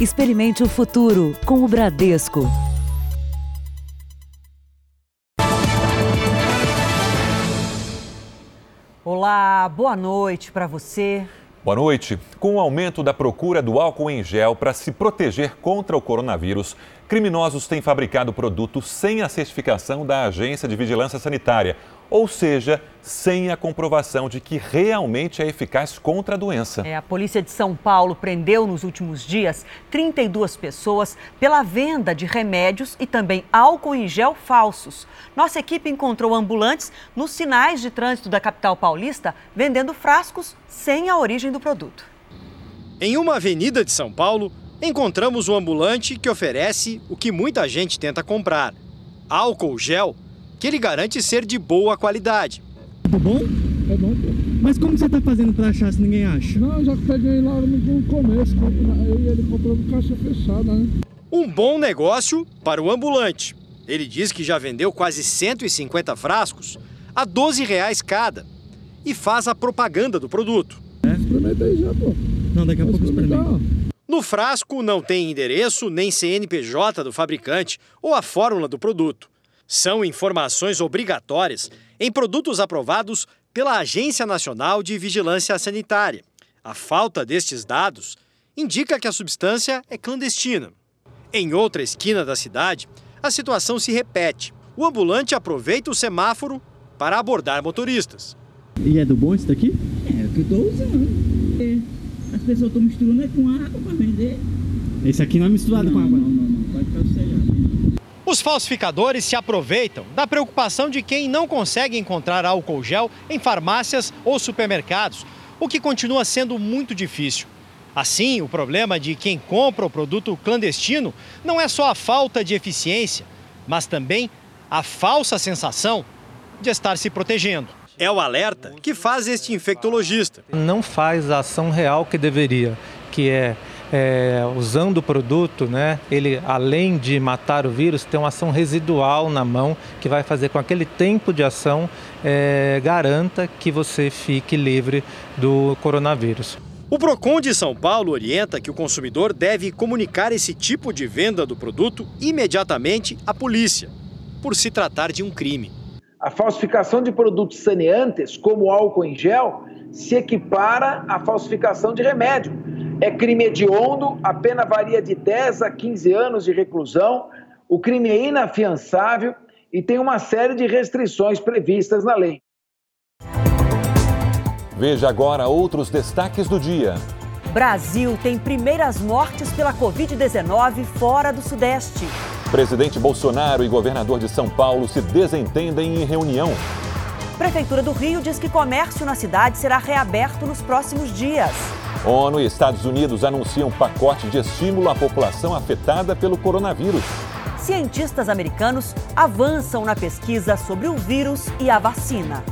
Experimente o futuro com o Bradesco. Olá, boa noite para você. Boa noite. Com o aumento da procura do álcool em gel para se proteger contra o coronavírus, criminosos têm fabricado produtos sem a certificação da Agência de Vigilância Sanitária, ou seja, sem a comprovação de que realmente é eficaz contra a doença. É, a polícia de São Paulo prendeu nos últimos dias 32 pessoas pela venda de remédios e também álcool em gel falsos. Nossa equipe encontrou ambulantes nos sinais de trânsito da capital paulista vendendo frascos sem a origem do produto. Em uma avenida de São Paulo, encontramos um ambulante que oferece o que muita gente tenta comprar: álcool gel que ele garante ser de boa qualidade. Tá bom? É bom. Mas como você tá fazendo para achar se ninguém acha? Não, já peguei lá no começo, eu e ele compramos caixa fechada, né? Um bom negócio para o ambulante. Ele diz que já vendeu quase 150 frascos a 12 reais cada e faz a propaganda do produto. É? Experimenta aí já, pô. Não, daqui a pouco experimenta. No frasco não tem endereço nem CNPJ do fabricante ou a fórmula do produto são informações obrigatórias em produtos aprovados pela Agência Nacional de Vigilância Sanitária. A falta destes dados indica que a substância é clandestina. Em outra esquina da cidade, a situação se repete. O ambulante aproveita o semáforo para abordar motoristas. E é do bom esse daqui? É o que eu estou usando. É. As pessoas estão misturando com água para vender. Esse aqui não é misturado não, com água? Não, não, não. Pode ficar os falsificadores se aproveitam da preocupação de quem não consegue encontrar álcool gel em farmácias ou supermercados, o que continua sendo muito difícil. Assim, o problema de quem compra o produto clandestino não é só a falta de eficiência, mas também a falsa sensação de estar se protegendo. É o alerta que faz este infectologista. Não faz a ação real que deveria, que é é, usando o produto, né, ele além de matar o vírus, tem uma ação residual na mão que vai fazer com que aquele tempo de ação é, garanta que você fique livre do coronavírus. O Procon de São Paulo orienta que o consumidor deve comunicar esse tipo de venda do produto imediatamente à polícia, por se tratar de um crime. A falsificação de produtos saneantes, como álcool em gel, se equipara à falsificação de remédio é crime hediondo, a pena varia de 10 a 15 anos de reclusão, o crime é inafiançável e tem uma série de restrições previstas na lei. Veja agora outros destaques do dia. Brasil tem primeiras mortes pela Covid-19 fora do Sudeste. Presidente Bolsonaro e governador de São Paulo se desentendem em reunião. Prefeitura do Rio diz que comércio na cidade será reaberto nos próximos dias. ONU e Estados Unidos anunciam pacote de estímulo à população afetada pelo coronavírus. Cientistas americanos avançam na pesquisa sobre o vírus e a vacina.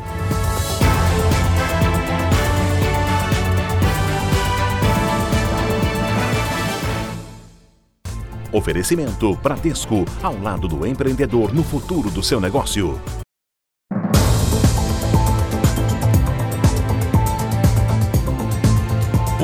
Oferecimento Bradesco, ao lado do empreendedor no futuro do seu negócio.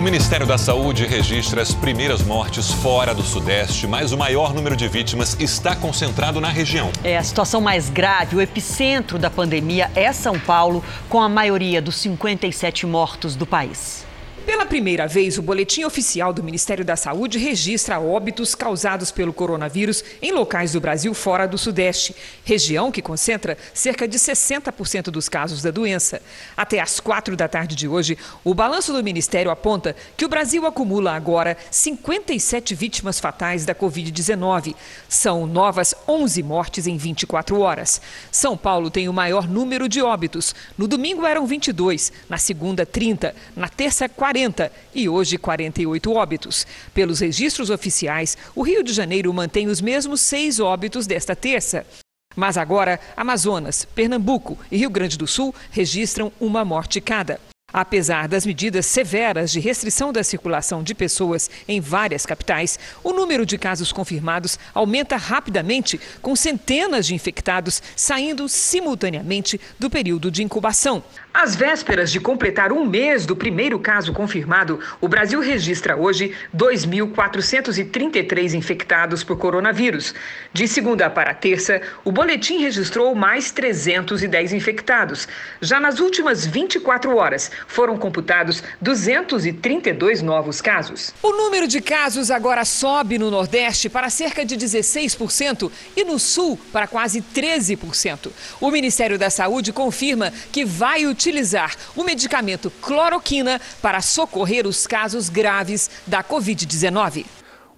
Ministério da Saúde registra as primeiras mortes fora do Sudeste, mas o maior número de vítimas está concentrado na região. É a situação mais grave, o epicentro da pandemia é São Paulo, com a maioria dos 57 mortos do país. Pela primeira vez, o boletim oficial do Ministério da Saúde registra óbitos causados pelo coronavírus em locais do Brasil fora do Sudeste, região que concentra cerca de 60% dos casos da doença. Até às quatro da tarde de hoje, o balanço do Ministério aponta que o Brasil acumula agora 57 vítimas fatais da Covid-19. São novas 11 mortes em 24 horas. São Paulo tem o maior número de óbitos. No domingo eram 22, na segunda, 30, na terça, 40 40 e hoje 48 óbitos. Pelos registros oficiais, o Rio de Janeiro mantém os mesmos seis óbitos desta terça. Mas agora, Amazonas, Pernambuco e Rio Grande do Sul registram uma morte cada. Apesar das medidas severas de restrição da circulação de pessoas em várias capitais, o número de casos confirmados aumenta rapidamente, com centenas de infectados saindo simultaneamente do período de incubação. Às vésperas de completar um mês do primeiro caso confirmado, o Brasil registra hoje 2.433 infectados por coronavírus. De segunda para terça, o boletim registrou mais 310 infectados. Já nas últimas 24 horas, foram computados 232 novos casos. O número de casos agora sobe no Nordeste para cerca de 16% e no Sul para quase 13%. O Ministério da Saúde confirma que vai utilizar o medicamento cloroquina para socorrer os casos graves da Covid-19.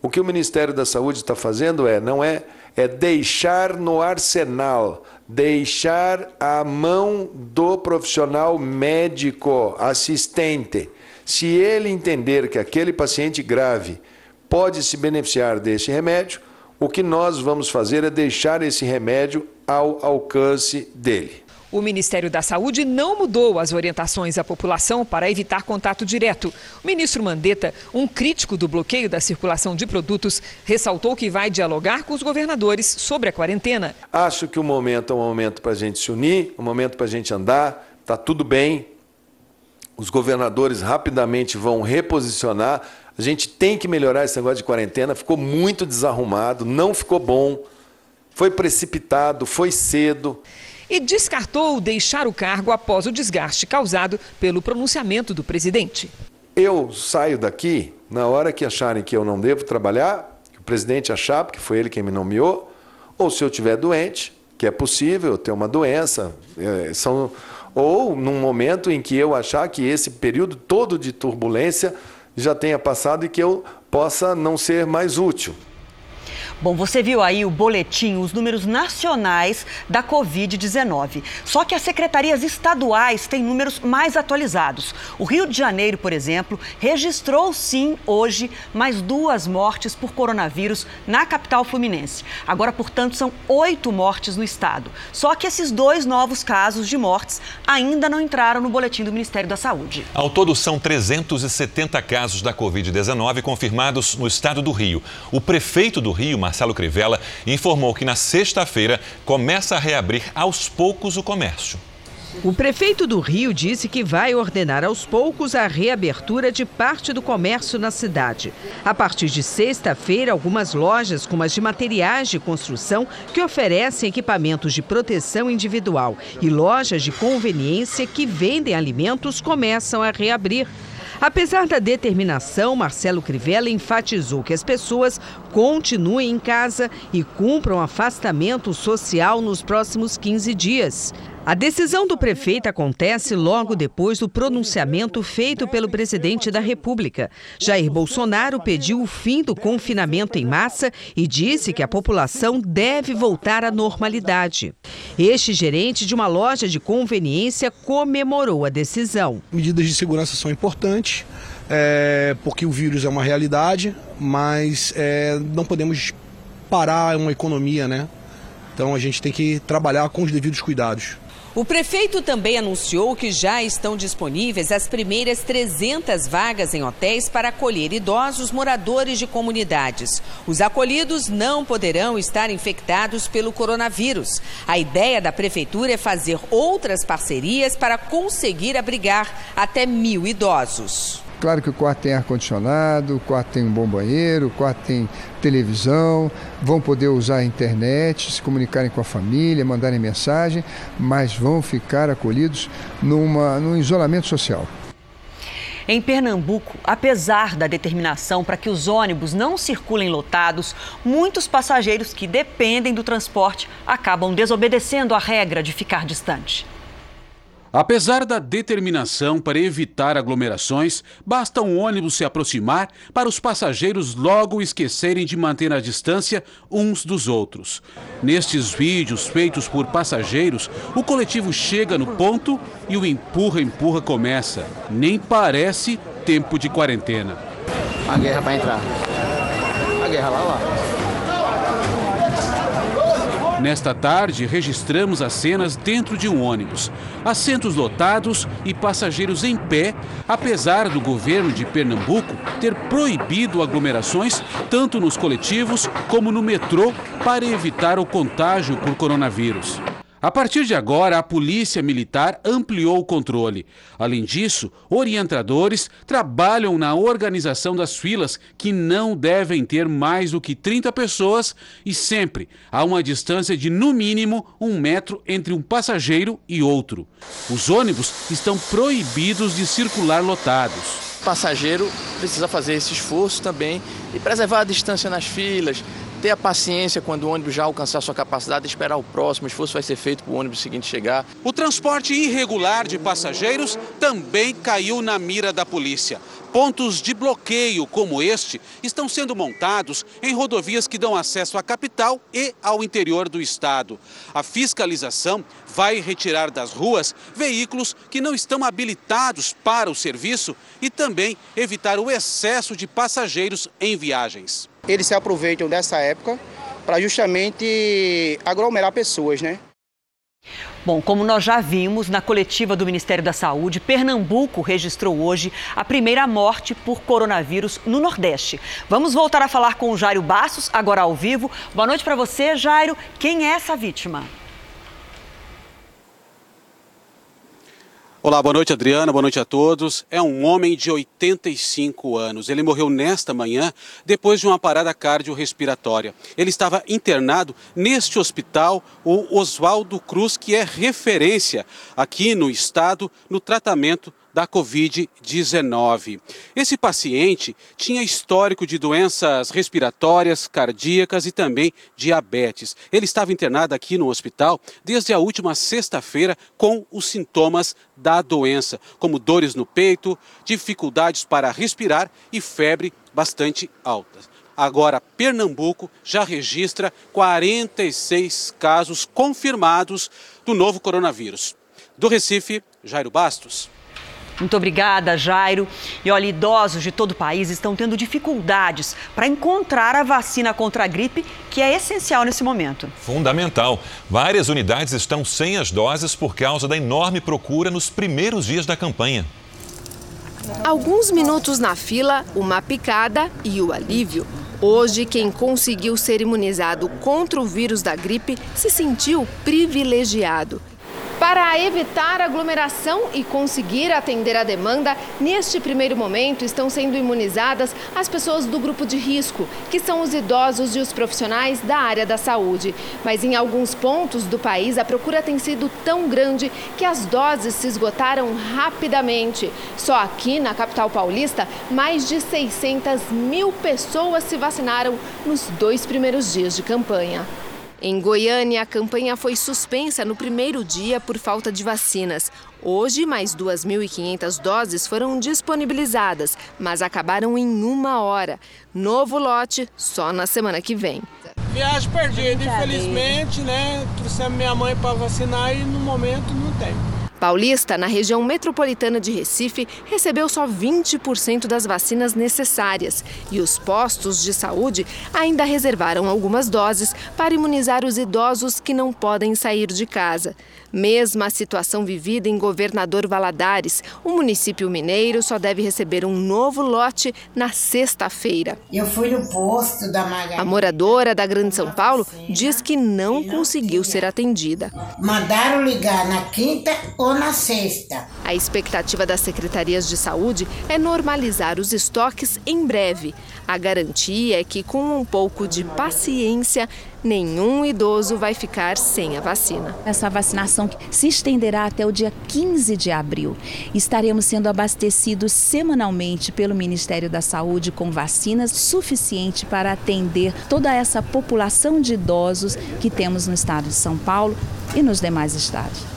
O que o Ministério da Saúde está fazendo é não é é deixar no arsenal, deixar a mão do profissional médico assistente. Se ele entender que aquele paciente grave pode se beneficiar desse remédio, o que nós vamos fazer é deixar esse remédio ao alcance dele. O Ministério da Saúde não mudou as orientações à população para evitar contato direto. O ministro Mandetta, um crítico do bloqueio da circulação de produtos, ressaltou que vai dialogar com os governadores sobre a quarentena. Acho que o momento é um momento para a gente se unir, um momento para a gente andar, está tudo bem. Os governadores rapidamente vão reposicionar. A gente tem que melhorar esse negócio de quarentena. Ficou muito desarrumado, não ficou bom, foi precipitado, foi cedo e descartou deixar o cargo após o desgaste causado pelo pronunciamento do presidente. Eu saio daqui na hora que acharem que eu não devo trabalhar, que o presidente achar, porque foi ele quem me nomeou, ou se eu estiver doente, que é possível ter uma doença, é, são, ou num momento em que eu achar que esse período todo de turbulência já tenha passado e que eu possa não ser mais útil. Bom, você viu aí o boletim, os números nacionais da Covid-19. Só que as secretarias estaduais têm números mais atualizados. O Rio de Janeiro, por exemplo, registrou sim hoje mais duas mortes por coronavírus na capital fluminense. Agora, portanto, são oito mortes no estado. Só que esses dois novos casos de mortes ainda não entraram no boletim do Ministério da Saúde. Ao todo, são 370 casos da Covid-19 confirmados no estado do Rio. O prefeito do Rio, Marcelo Crivella, informou que na sexta-feira começa a reabrir aos poucos o comércio. O prefeito do Rio disse que vai ordenar aos poucos a reabertura de parte do comércio na cidade. A partir de sexta-feira, algumas lojas, como as de materiais de construção, que oferecem equipamentos de proteção individual, e lojas de conveniência que vendem alimentos, começam a reabrir. Apesar da determinação, Marcelo Crivella enfatizou que as pessoas continuem em casa e cumpram afastamento social nos próximos 15 dias. A decisão do prefeito acontece logo depois do pronunciamento feito pelo presidente da República. Jair Bolsonaro pediu o fim do confinamento em massa e disse que a população deve voltar à normalidade. Este gerente de uma loja de conveniência comemorou a decisão. Medidas de segurança são importantes. É, porque o vírus é uma realidade, mas é, não podemos parar uma economia, né? Então a gente tem que trabalhar com os devidos cuidados. O prefeito também anunciou que já estão disponíveis as primeiras 300 vagas em hotéis para acolher idosos moradores de comunidades. Os acolhidos não poderão estar infectados pelo coronavírus. A ideia da prefeitura é fazer outras parcerias para conseguir abrigar até mil idosos. Claro que o quarto tem ar-condicionado, o quarto tem um bom banheiro, o quarto tem televisão, vão poder usar a internet, se comunicarem com a família, mandarem mensagem, mas vão ficar acolhidos numa, num isolamento social. Em Pernambuco, apesar da determinação para que os ônibus não circulem lotados, muitos passageiros que dependem do transporte acabam desobedecendo a regra de ficar distante. Apesar da determinação para evitar aglomerações, basta um ônibus se aproximar para os passageiros logo esquecerem de manter a distância uns dos outros. Nestes vídeos feitos por passageiros, o coletivo chega no ponto e o empurra-empurra começa. Nem parece tempo de quarentena. A guerra para entrar. A guerra lá, lá. Nesta tarde, registramos as cenas dentro de um ônibus. Assentos lotados e passageiros em pé, apesar do governo de Pernambuco ter proibido aglomerações tanto nos coletivos como no metrô para evitar o contágio por coronavírus. A partir de agora, a Polícia Militar ampliou o controle. Além disso, orientadores trabalham na organização das filas, que não devem ter mais do que 30 pessoas e sempre a uma distância de no mínimo um metro entre um passageiro e outro. Os ônibus estão proibidos de circular lotados O passageiro precisa fazer esse esforço também e preservar a distância nas filas, ter a paciência quando o ônibus já alcançar sua capacidade, esperar o próximo, o esforço vai ser feito para o ônibus seguinte chegar. O transporte irregular de passageiros também caiu na mira da polícia. Pontos de bloqueio como este estão sendo montados em rodovias que dão acesso à capital e ao interior do estado. A fiscalização vai retirar das ruas veículos que não estão habilitados para o serviço e também evitar o excesso de passageiros em viagens. Eles se aproveitam dessa época para justamente aglomerar pessoas, né? Bom, como nós já vimos na coletiva do Ministério da Saúde, Pernambuco registrou hoje a primeira morte por coronavírus no Nordeste. Vamos voltar a falar com o Jairo Bastos, agora ao vivo. Boa noite para você, Jairo. Quem é essa vítima? Olá, boa noite, Adriana, boa noite a todos. É um homem de 85 anos. Ele morreu nesta manhã depois de uma parada cardiorrespiratória. Ele estava internado neste hospital, o Oswaldo Cruz, que é referência aqui no estado no tratamento da Covid-19. Esse paciente tinha histórico de doenças respiratórias, cardíacas e também diabetes. Ele estava internado aqui no hospital desde a última sexta-feira com os sintomas da doença, como dores no peito, dificuldades para respirar e febre bastante alta. Agora, Pernambuco já registra 46 casos confirmados do novo coronavírus. Do Recife, Jairo Bastos. Muito obrigada, Jairo. E olha, idosos de todo o país estão tendo dificuldades para encontrar a vacina contra a gripe, que é essencial nesse momento. Fundamental. Várias unidades estão sem as doses por causa da enorme procura nos primeiros dias da campanha. Alguns minutos na fila, uma picada e o alívio. Hoje, quem conseguiu ser imunizado contra o vírus da gripe se sentiu privilegiado. Para evitar aglomeração e conseguir atender a demanda, neste primeiro momento estão sendo imunizadas as pessoas do grupo de risco, que são os idosos e os profissionais da área da saúde. Mas em alguns pontos do país a procura tem sido tão grande que as doses se esgotaram rapidamente. Só aqui na capital paulista, mais de 600 mil pessoas se vacinaram nos dois primeiros dias de campanha. Em Goiânia, a campanha foi suspensa no primeiro dia por falta de vacinas. Hoje, mais 2.500 doses foram disponibilizadas, mas acabaram em uma hora. Novo lote só na semana que vem. Viagem perdida, infelizmente, né? Trouxemos minha mãe para vacinar e no momento não tem. Paulista, na região metropolitana de Recife, recebeu só 20% das vacinas necessárias e os postos de saúde ainda reservaram algumas doses para imunizar os idosos que não podem sair de casa. Mesma situação vivida em Governador Valadares, o município mineiro só deve receber um novo lote na sexta-feira. Eu fui no posto da Magalhães. A moradora da Grande São Paulo diz que não conseguiu ser atendida. Mandaram ligar na quinta ou na sexta. A expectativa das secretarias de saúde é normalizar os estoques em breve. A garantia é que, com um pouco de paciência, nenhum idoso vai ficar sem a vacina. Essa vacinação se estenderá até o dia 15 de abril. Estaremos sendo abastecidos semanalmente pelo Ministério da Saúde com vacinas suficientes para atender toda essa população de idosos que temos no estado de São Paulo e nos demais estados.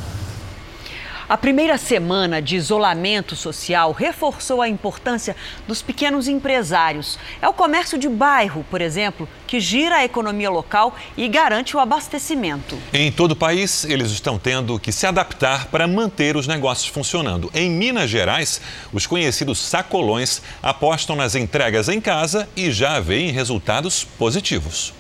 A primeira semana de isolamento social reforçou a importância dos pequenos empresários. É o comércio de bairro, por exemplo, que gira a economia local e garante o abastecimento. Em todo o país, eles estão tendo que se adaptar para manter os negócios funcionando. Em Minas Gerais, os conhecidos sacolões apostam nas entregas em casa e já veem resultados positivos.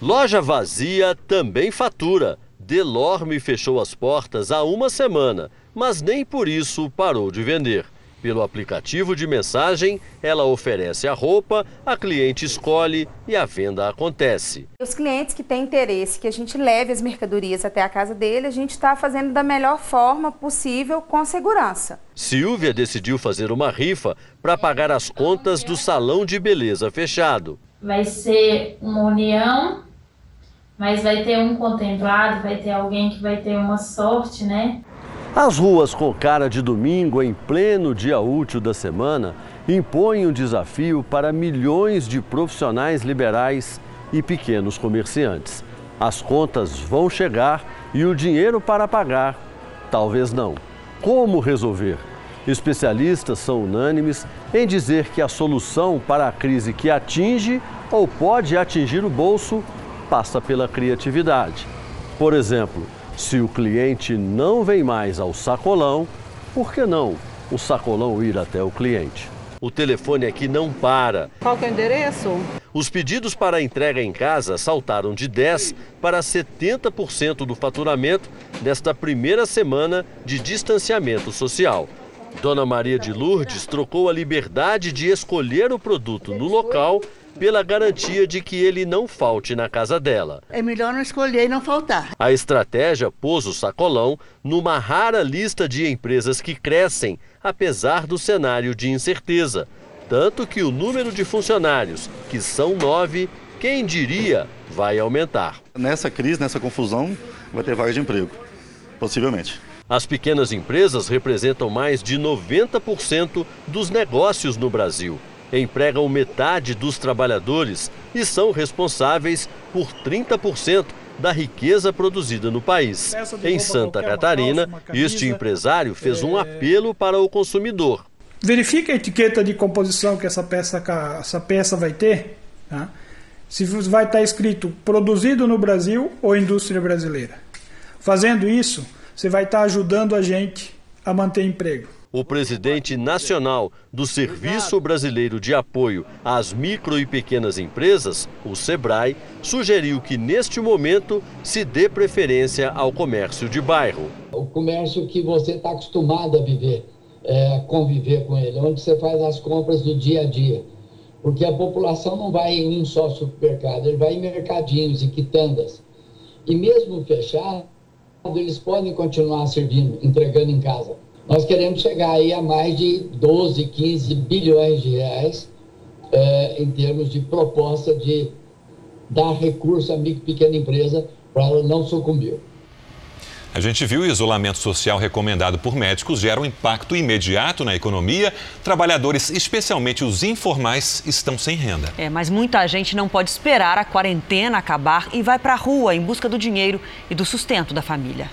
Loja vazia também fatura. Delorme fechou as portas há uma semana, mas nem por isso parou de vender. Pelo aplicativo de mensagem, ela oferece a roupa, a cliente escolhe e a venda acontece. Os clientes que têm interesse que a gente leve as mercadorias até a casa dele, a gente está fazendo da melhor forma possível, com segurança. Silvia decidiu fazer uma rifa para pagar as contas do salão de beleza fechado. Vai ser uma união, mas vai ter um contemplado, vai ter alguém que vai ter uma sorte, né? As ruas com cara de domingo, em pleno dia útil da semana, impõem um desafio para milhões de profissionais liberais e pequenos comerciantes. As contas vão chegar e o dinheiro para pagar, talvez não. Como resolver? Especialistas são unânimes em dizer que a solução para a crise que atinge ou pode atingir o bolso passa pela criatividade. Por exemplo, se o cliente não vem mais ao sacolão, por que não o sacolão ir até o cliente? O telefone aqui não para. Qual que é o endereço? Os pedidos para entrega em casa saltaram de 10% para 70% do faturamento nesta primeira semana de distanciamento social. Dona Maria de Lourdes trocou a liberdade de escolher o produto no local pela garantia de que ele não falte na casa dela. É melhor não escolher e não faltar. A estratégia pôs o sacolão numa rara lista de empresas que crescem, apesar do cenário de incerteza. Tanto que o número de funcionários, que são nove, quem diria, vai aumentar. Nessa crise, nessa confusão, vai ter vaga de emprego, possivelmente. As pequenas empresas representam mais de 90% dos negócios no Brasil empregam metade dos trabalhadores e são responsáveis por 30% da riqueza produzida no país. Em Santa Catarina, este empresário fez um apelo para o consumidor. Verifique a etiqueta de composição que essa peça, essa peça vai ter. Tá? Se vai estar escrito produzido no Brasil ou indústria brasileira. Fazendo isso, você vai estar ajudando a gente a manter emprego o presidente nacional do Serviço Brasileiro de Apoio às Micro e Pequenas Empresas, o SEBRAE, sugeriu que neste momento se dê preferência ao comércio de bairro. O comércio que você está acostumado a viver, é, conviver com ele, onde você faz as compras do dia a dia. Porque a população não vai em um só supermercado, ele vai em mercadinhos e quitandas. E mesmo fechado, eles podem continuar servindo, entregando em casa. Nós queremos chegar aí a mais de 12, 15 bilhões de reais é, em termos de proposta de dar recurso à micro e pequena empresa para ela não sucumbir. A gente viu o isolamento social recomendado por médicos gera um impacto imediato na economia. Trabalhadores, especialmente os informais, estão sem renda. É, mas muita gente não pode esperar a quarentena acabar e vai para a rua em busca do dinheiro e do sustento da família.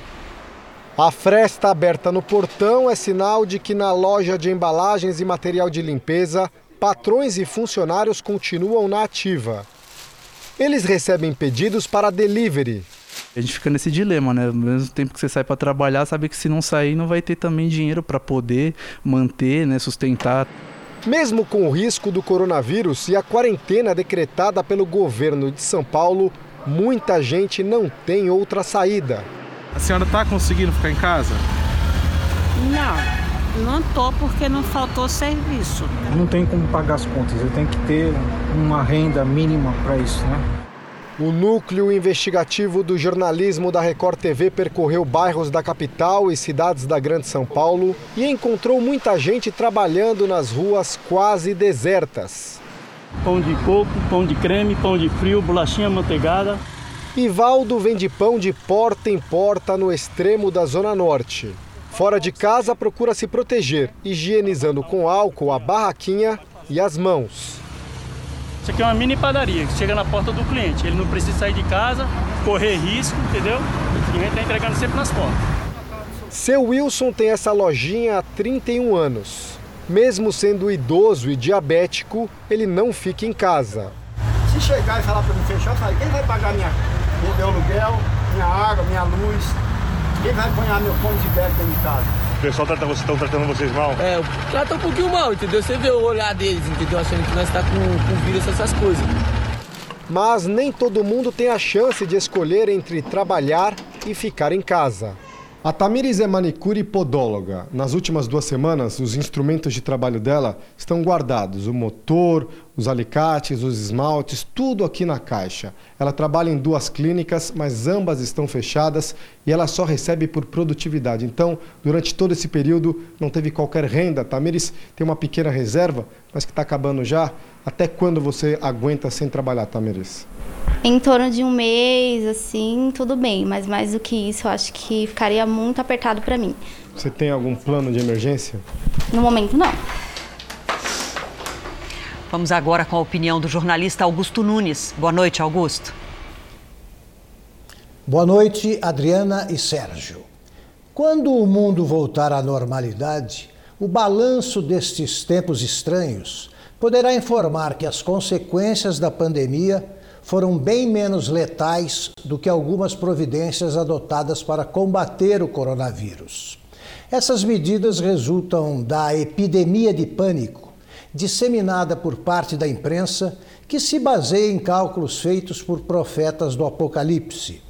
A fresta aberta no portão é sinal de que na loja de embalagens e material de limpeza, patrões e funcionários continuam na ativa. Eles recebem pedidos para delivery. A gente fica nesse dilema, né? Ao mesmo tempo que você sai para trabalhar, sabe que se não sair, não vai ter também dinheiro para poder manter, né, sustentar. Mesmo com o risco do coronavírus e a quarentena decretada pelo governo de São Paulo, muita gente não tem outra saída. A senhora está conseguindo ficar em casa? Não, não tô porque não faltou serviço. Não tem como pagar as contas, eu tenho que ter uma renda mínima para isso, né? O núcleo investigativo do jornalismo da Record TV percorreu bairros da capital e cidades da Grande São Paulo e encontrou muita gente trabalhando nas ruas quase desertas. Pão de coco, pão de creme, pão de frio, bolachinha manteigada. Ivaldo vende pão de porta em porta no extremo da Zona Norte. Fora de casa, procura se proteger, higienizando com álcool a barraquinha e as mãos. Isso aqui é uma mini padaria que chega na porta do cliente. Ele não precisa sair de casa, correr risco, entendeu? E a gente está entregando sempre nas portas. Seu Wilson tem essa lojinha há 31 anos. Mesmo sendo idoso e diabético, ele não fica em casa. Se chegar e falar para mim fechar, sai, quem vai pagar minha meu aluguel, minha água, minha luz. Quem vai apanhar meu pão de dentro de casa? O pessoal tá, estão tratando vocês mal? É, trata um pouquinho mal, entendeu? Você vê o olhar deles, entendeu? Achando que nós está com, com vírus, essas coisas. Mas nem todo mundo tem a chance de escolher entre trabalhar e ficar em casa. A Tamires é manicure e podóloga. Nas últimas duas semanas, os instrumentos de trabalho dela estão guardados: o motor, os alicates, os esmaltes, tudo aqui na caixa. Ela trabalha em duas clínicas, mas ambas estão fechadas e ela só recebe por produtividade. Então, durante todo esse período, não teve qualquer renda. Tamires tem uma pequena reserva, mas que está acabando já. Até quando você aguenta sem trabalhar, Tamires? Em torno de um mês, assim, tudo bem, mas mais do que isso, eu acho que ficaria muito apertado para mim. Você tem algum plano de emergência? No momento, não. Vamos agora com a opinião do jornalista Augusto Nunes. Boa noite, Augusto. Boa noite, Adriana e Sérgio. Quando o mundo voltar à normalidade, o balanço destes tempos estranhos poderá informar que as consequências da pandemia foram bem menos letais do que algumas providências adotadas para combater o coronavírus. Essas medidas resultam da epidemia de pânico disseminada por parte da imprensa que se baseia em cálculos feitos por profetas do Apocalipse.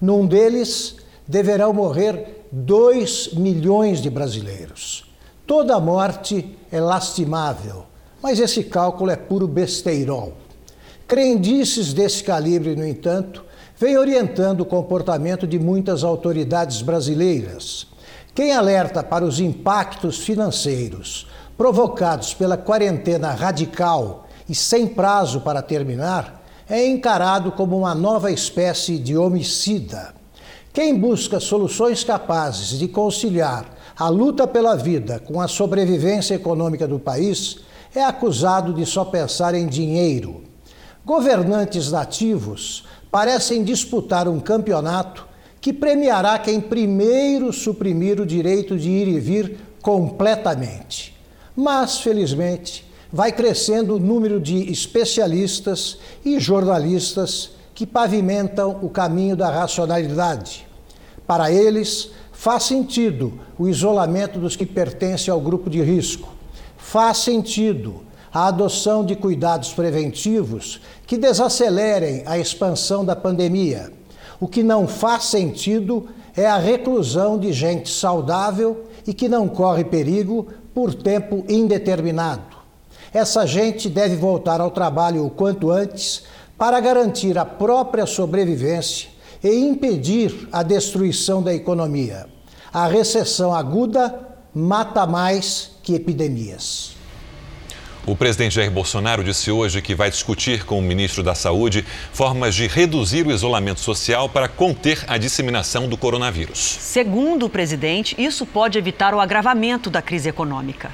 Num deles, deverão morrer 2 milhões de brasileiros. Toda morte é lastimável, mas esse cálculo é puro besteirol. Crendices desse calibre, no entanto, vem orientando o comportamento de muitas autoridades brasileiras. Quem alerta para os impactos financeiros provocados pela quarentena radical e sem prazo para terminar é encarado como uma nova espécie de homicida. Quem busca soluções capazes de conciliar a luta pela vida com a sobrevivência econômica do país é acusado de só pensar em dinheiro. Governantes nativos parecem disputar um campeonato que premiará quem primeiro suprimir o direito de ir e vir completamente. Mas, felizmente, vai crescendo o número de especialistas e jornalistas que pavimentam o caminho da racionalidade. Para eles, faz sentido o isolamento dos que pertencem ao grupo de risco. Faz sentido a adoção de cuidados preventivos que desacelerem a expansão da pandemia. O que não faz sentido é a reclusão de gente saudável e que não corre perigo por tempo indeterminado. Essa gente deve voltar ao trabalho o quanto antes para garantir a própria sobrevivência e impedir a destruição da economia. A recessão aguda mata mais que epidemias. O presidente Jair Bolsonaro disse hoje que vai discutir com o ministro da Saúde formas de reduzir o isolamento social para conter a disseminação do coronavírus. Segundo o presidente, isso pode evitar o agravamento da crise econômica.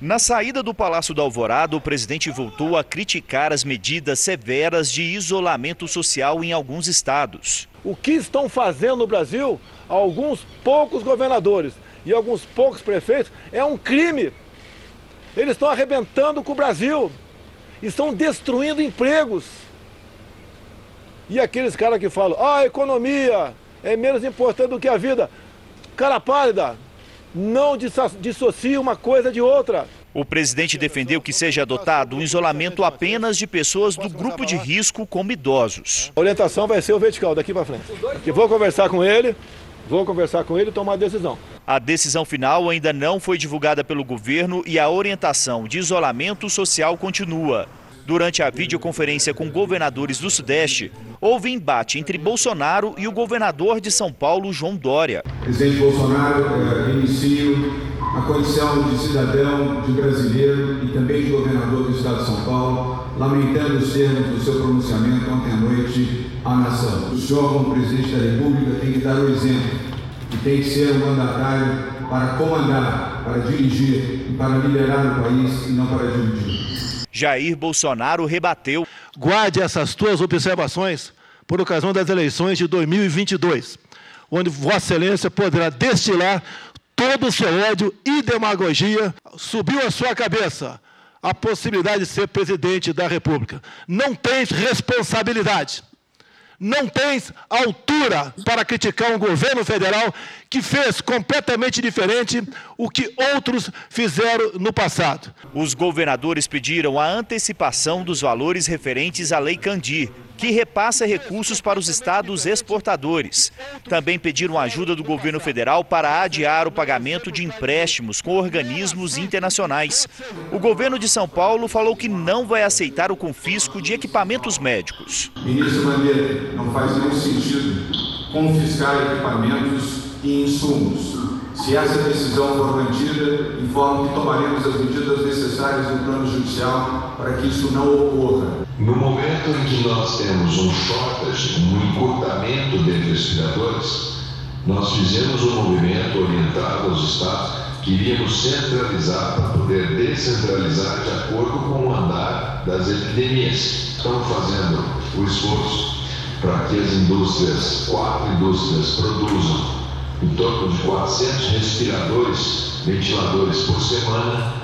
Na saída do Palácio da Alvorada, o presidente voltou a criticar as medidas severas de isolamento social em alguns estados. O que estão fazendo no Brasil alguns poucos governadores e alguns poucos prefeitos é um crime eles estão arrebentando com o Brasil. Estão destruindo empregos. E aqueles caras que falam, ah, a economia é menos importante do que a vida. Cara pálida, não dissocia uma coisa de outra. O presidente defendeu que seja adotado um isolamento apenas de pessoas do grupo de risco, como idosos. A orientação vai ser o vertical daqui para frente. Que vou conversar com ele, vou conversar com ele e tomar a decisão. A decisão final ainda não foi divulgada pelo governo e a orientação de isolamento social continua. Durante a videoconferência com governadores do Sudeste, houve embate entre Bolsonaro e o governador de São Paulo, João Dória. Presidente Bolsonaro, eh, inicio a condição de cidadão, de brasileiro e também de governador do Estado de São Paulo, lamentando os termos do seu pronunciamento ontem à noite à nação. O senhor, como presidente da República, tem que dar o exemplo que tem que ser um mandatário para comandar, para dirigir e para liderar o país e não para dividir. Jair Bolsonaro rebateu. Guarde essas tuas observações por ocasião das eleições de 2022, onde Vossa Excelência poderá destilar todo o seu ódio e demagogia. Subiu a sua cabeça a possibilidade de ser presidente da República. Não tens responsabilidade não tens altura para criticar um governo federal que fez completamente diferente o que outros fizeram no passado. Os governadores pediram a antecipação dos valores referentes à Lei Candir, que repassa recursos para os estados exportadores. Também pediram ajuda do governo federal para adiar o pagamento de empréstimos com organismos internacionais. O governo de São Paulo falou que não vai aceitar o confisco de equipamentos médicos. Ministro Bandeira, não faz nenhum sentido confiscar equipamentos e insumos. Se essa decisão for mantida, informo que tomaremos as medidas necessárias no plano judicial para que isso não ocorra. No momento em que nós temos um shortage, um encurtamento de respiradores, nós fizemos um movimento orientado aos estados que iríamos centralizar para poder descentralizar de acordo com o andar das epidemias. Estamos fazendo o esforço para que as indústrias, quatro indústrias, produzam em torno de 400 respiradores, ventiladores por semana.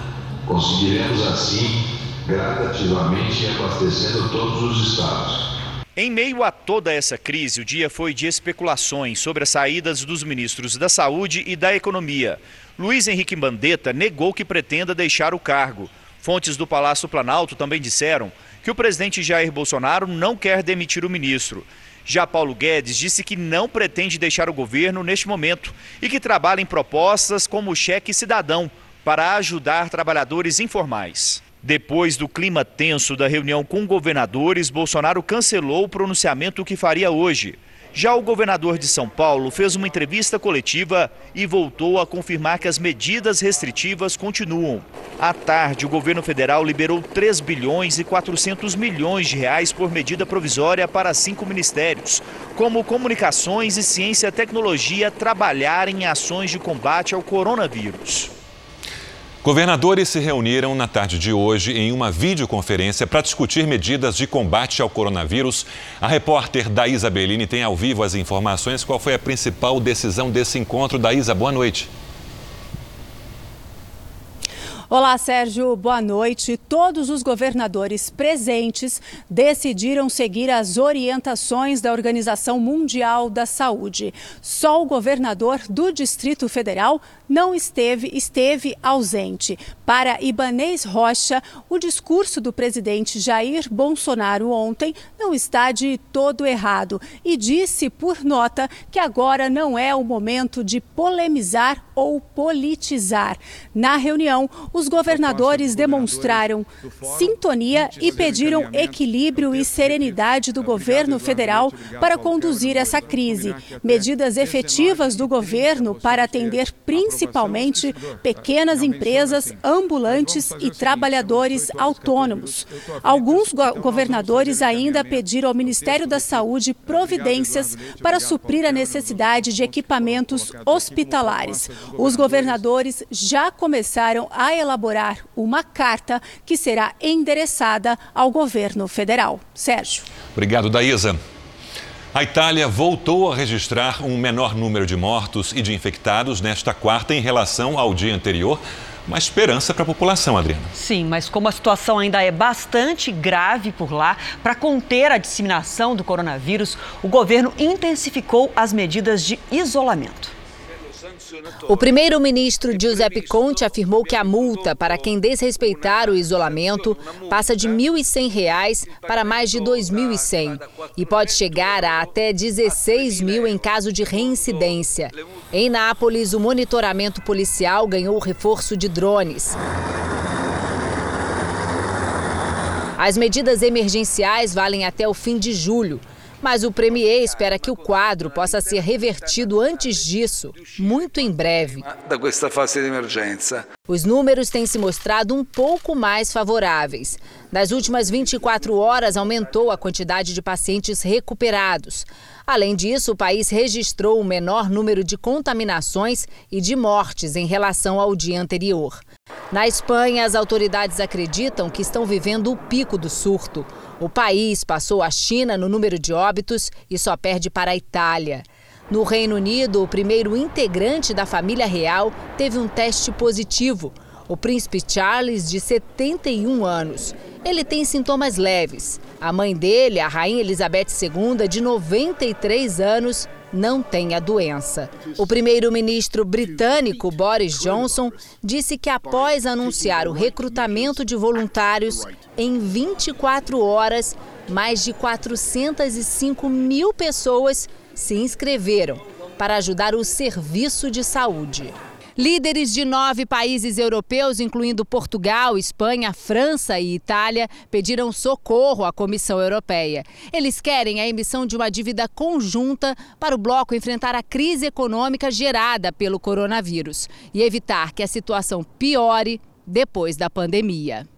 Conseguiremos assim gradativamente abastecendo todos os estados. Em meio a toda essa crise, o dia foi de especulações sobre as saídas dos ministros da Saúde e da Economia. Luiz Henrique Mandetta negou que pretenda deixar o cargo. Fontes do Palácio Planalto também disseram que o presidente Jair Bolsonaro não quer demitir o ministro. Já Paulo Guedes disse que não pretende deixar o governo neste momento e que trabalha em propostas como o cheque cidadão para ajudar trabalhadores informais. Depois do clima tenso da reunião com governadores, Bolsonaro cancelou o pronunciamento que faria hoje. Já o governador de São Paulo fez uma entrevista coletiva e voltou a confirmar que as medidas restritivas continuam. À tarde, o governo federal liberou 3 bilhões e 400 milhões de reais por medida provisória para cinco ministérios, como comunicações e ciência e tecnologia trabalharem em ações de combate ao coronavírus. Governadores se reuniram na tarde de hoje em uma videoconferência para discutir medidas de combate ao coronavírus. A repórter Daísa Bellini tem ao vivo as informações. Qual foi a principal decisão desse encontro? Daísa, boa noite. Olá, Sérgio, boa noite. Todos os governadores presentes decidiram seguir as orientações da Organização Mundial da Saúde. Só o governador do Distrito Federal não esteve, esteve ausente. Para Ibanês Rocha, o discurso do presidente Jair Bolsonaro ontem não está de todo errado e disse por nota que agora não é o momento de polemizar ou politizar. Na reunião, os governadores demonstraram sintonia e pediram equilíbrio e serenidade do governo federal para conduzir essa crise. Medidas efetivas do governo para atender principalmente pequenas empresas, ambulantes e trabalhadores autônomos. Alguns go governadores ainda pediram ao Ministério da Saúde providências para suprir a necessidade de equipamentos hospitalares. Os governadores já começaram a elaborar uma carta que será endereçada ao governo federal. Sérgio. Obrigado, Daísa. A Itália voltou a registrar um menor número de mortos e de infectados nesta quarta em relação ao dia anterior. Uma esperança para a população, Adriana. Sim, mas como a situação ainda é bastante grave por lá, para conter a disseminação do coronavírus, o governo intensificou as medidas de isolamento. O primeiro-ministro Giuseppe Conte afirmou que a multa para quem desrespeitar o isolamento passa de R$ 1.100 para mais de R$ 2.100 e pode chegar a até 16 mil em caso de reincidência. Em Nápoles, o monitoramento policial ganhou reforço de drones. As medidas emergenciais valem até o fim de julho. Mas o Premier espera que o quadro possa ser revertido antes disso, muito em breve. Da questa fase de emergência. Os números têm se mostrado um pouco mais favoráveis. Nas últimas 24 horas, aumentou a quantidade de pacientes recuperados. Além disso, o país registrou o menor número de contaminações e de mortes em relação ao dia anterior. Na Espanha, as autoridades acreditam que estão vivendo o pico do surto. O país passou a China no número de óbitos e só perde para a Itália. No Reino Unido, o primeiro integrante da família real teve um teste positivo. O príncipe Charles, de 71 anos. Ele tem sintomas leves. A mãe dele, a rainha Elizabeth II, de 93 anos, não tem a doença. O primeiro-ministro britânico Boris Johnson disse que após anunciar o recrutamento de voluntários, em 24 horas, mais de 405 mil pessoas se inscreveram para ajudar o serviço de saúde. Líderes de nove países europeus, incluindo Portugal, Espanha, França e Itália, pediram socorro à Comissão Europeia. Eles querem a emissão de uma dívida conjunta para o bloco enfrentar a crise econômica gerada pelo coronavírus e evitar que a situação piore depois da pandemia.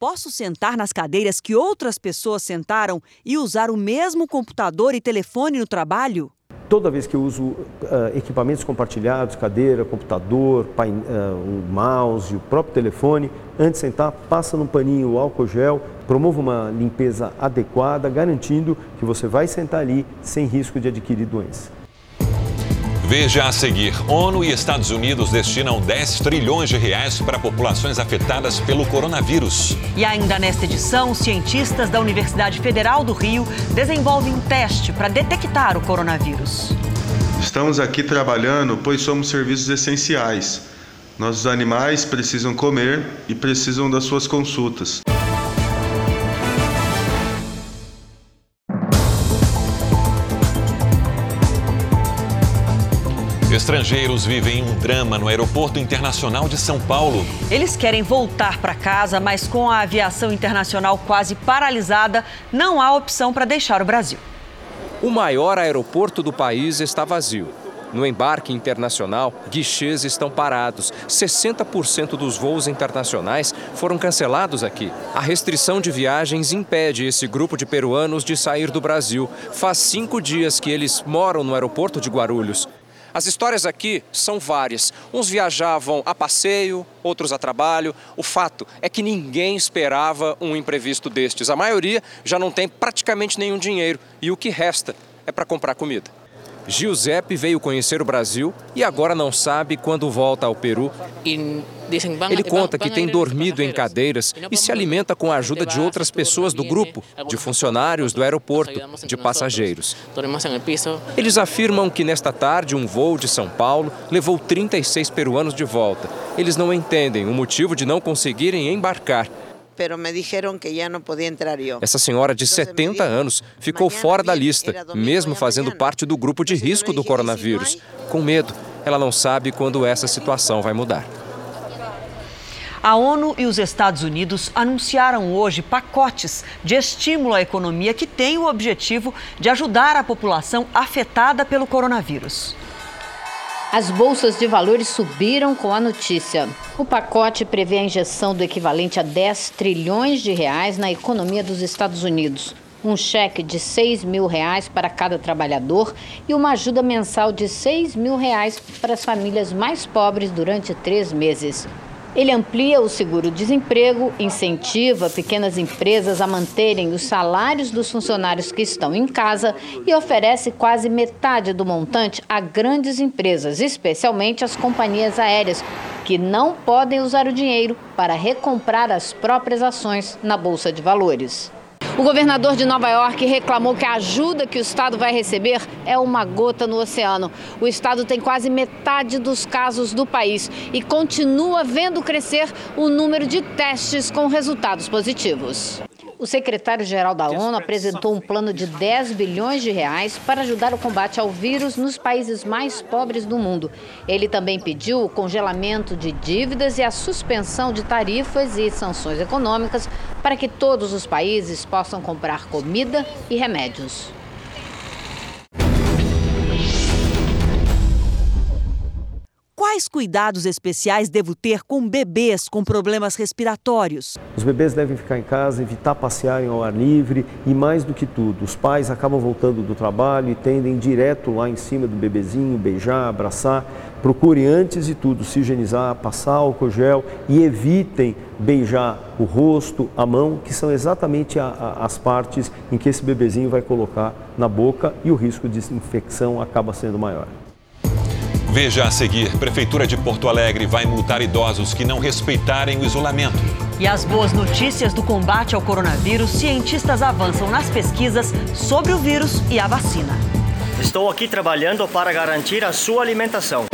Posso sentar nas cadeiras que outras pessoas sentaram e usar o mesmo computador e telefone no trabalho? Toda vez que eu uso uh, equipamentos compartilhados, cadeira, computador, pain, uh, um mouse, o próprio telefone, antes de sentar, passa no paninho o álcool gel, promova uma limpeza adequada, garantindo que você vai sentar ali sem risco de adquirir doença. Veja a seguir: ONU e Estados Unidos destinam 10 trilhões de reais para populações afetadas pelo coronavírus. E ainda nesta edição, cientistas da Universidade Federal do Rio desenvolvem um teste para detectar o coronavírus. Estamos aqui trabalhando pois somos serviços essenciais. Nossos animais precisam comer e precisam das suas consultas. Estrangeiros vivem um drama no Aeroporto Internacional de São Paulo. Eles querem voltar para casa, mas com a aviação internacional quase paralisada, não há opção para deixar o Brasil. O maior aeroporto do país está vazio. No embarque internacional, guichês estão parados. 60% dos voos internacionais foram cancelados aqui. A restrição de viagens impede esse grupo de peruanos de sair do Brasil. Faz cinco dias que eles moram no aeroporto de Guarulhos. As histórias aqui são várias. Uns viajavam a passeio, outros a trabalho. O fato é que ninguém esperava um imprevisto destes. A maioria já não tem praticamente nenhum dinheiro e o que resta é para comprar comida. Giuseppe veio conhecer o Brasil e agora não sabe quando volta ao Peru. Ele conta que tem dormido em cadeiras e se alimenta com a ajuda de outras pessoas do grupo, de funcionários do aeroporto, de passageiros. Eles afirmam que nesta tarde um voo de São Paulo levou 36 peruanos de volta. Eles não entendem o motivo de não conseguirem embarcar essa senhora de 70 anos ficou fora da lista, mesmo fazendo parte do grupo de risco do coronavírus. Com medo, ela não sabe quando essa situação vai mudar. A ONU e os Estados Unidos anunciaram hoje pacotes de estímulo à economia que têm o objetivo de ajudar a população afetada pelo coronavírus. As bolsas de valores subiram com a notícia. O pacote prevê a injeção do equivalente a 10 trilhões de reais na economia dos Estados Unidos. Um cheque de 6 mil reais para cada trabalhador e uma ajuda mensal de 6 mil reais para as famílias mais pobres durante três meses. Ele amplia o seguro-desemprego, incentiva pequenas empresas a manterem os salários dos funcionários que estão em casa e oferece quase metade do montante a grandes empresas, especialmente as companhias aéreas, que não podem usar o dinheiro para recomprar as próprias ações na Bolsa de Valores. O governador de Nova York reclamou que a ajuda que o estado vai receber é uma gota no oceano. O estado tem quase metade dos casos do país e continua vendo crescer o número de testes com resultados positivos. O secretário-geral da ONU apresentou um plano de 10 bilhões de reais para ajudar o combate ao vírus nos países mais pobres do mundo. Ele também pediu o congelamento de dívidas e a suspensão de tarifas e sanções econômicas para que todos os países possam comprar comida e remédios. Quais cuidados especiais devo ter com bebês com problemas respiratórios? Os bebês devem ficar em casa, evitar passearem ao ar livre e, mais do que tudo, os pais acabam voltando do trabalho e tendem direto lá em cima do bebezinho, beijar, abraçar. Procure antes de tudo se higienizar, passar álcool gel e evitem beijar o rosto, a mão, que são exatamente a, a, as partes em que esse bebezinho vai colocar na boca e o risco de infecção acaba sendo maior. Veja a seguir: Prefeitura de Porto Alegre vai multar idosos que não respeitarem o isolamento. E as boas notícias do combate ao coronavírus: cientistas avançam nas pesquisas sobre o vírus e a vacina. Estou aqui trabalhando para garantir a sua alimentação.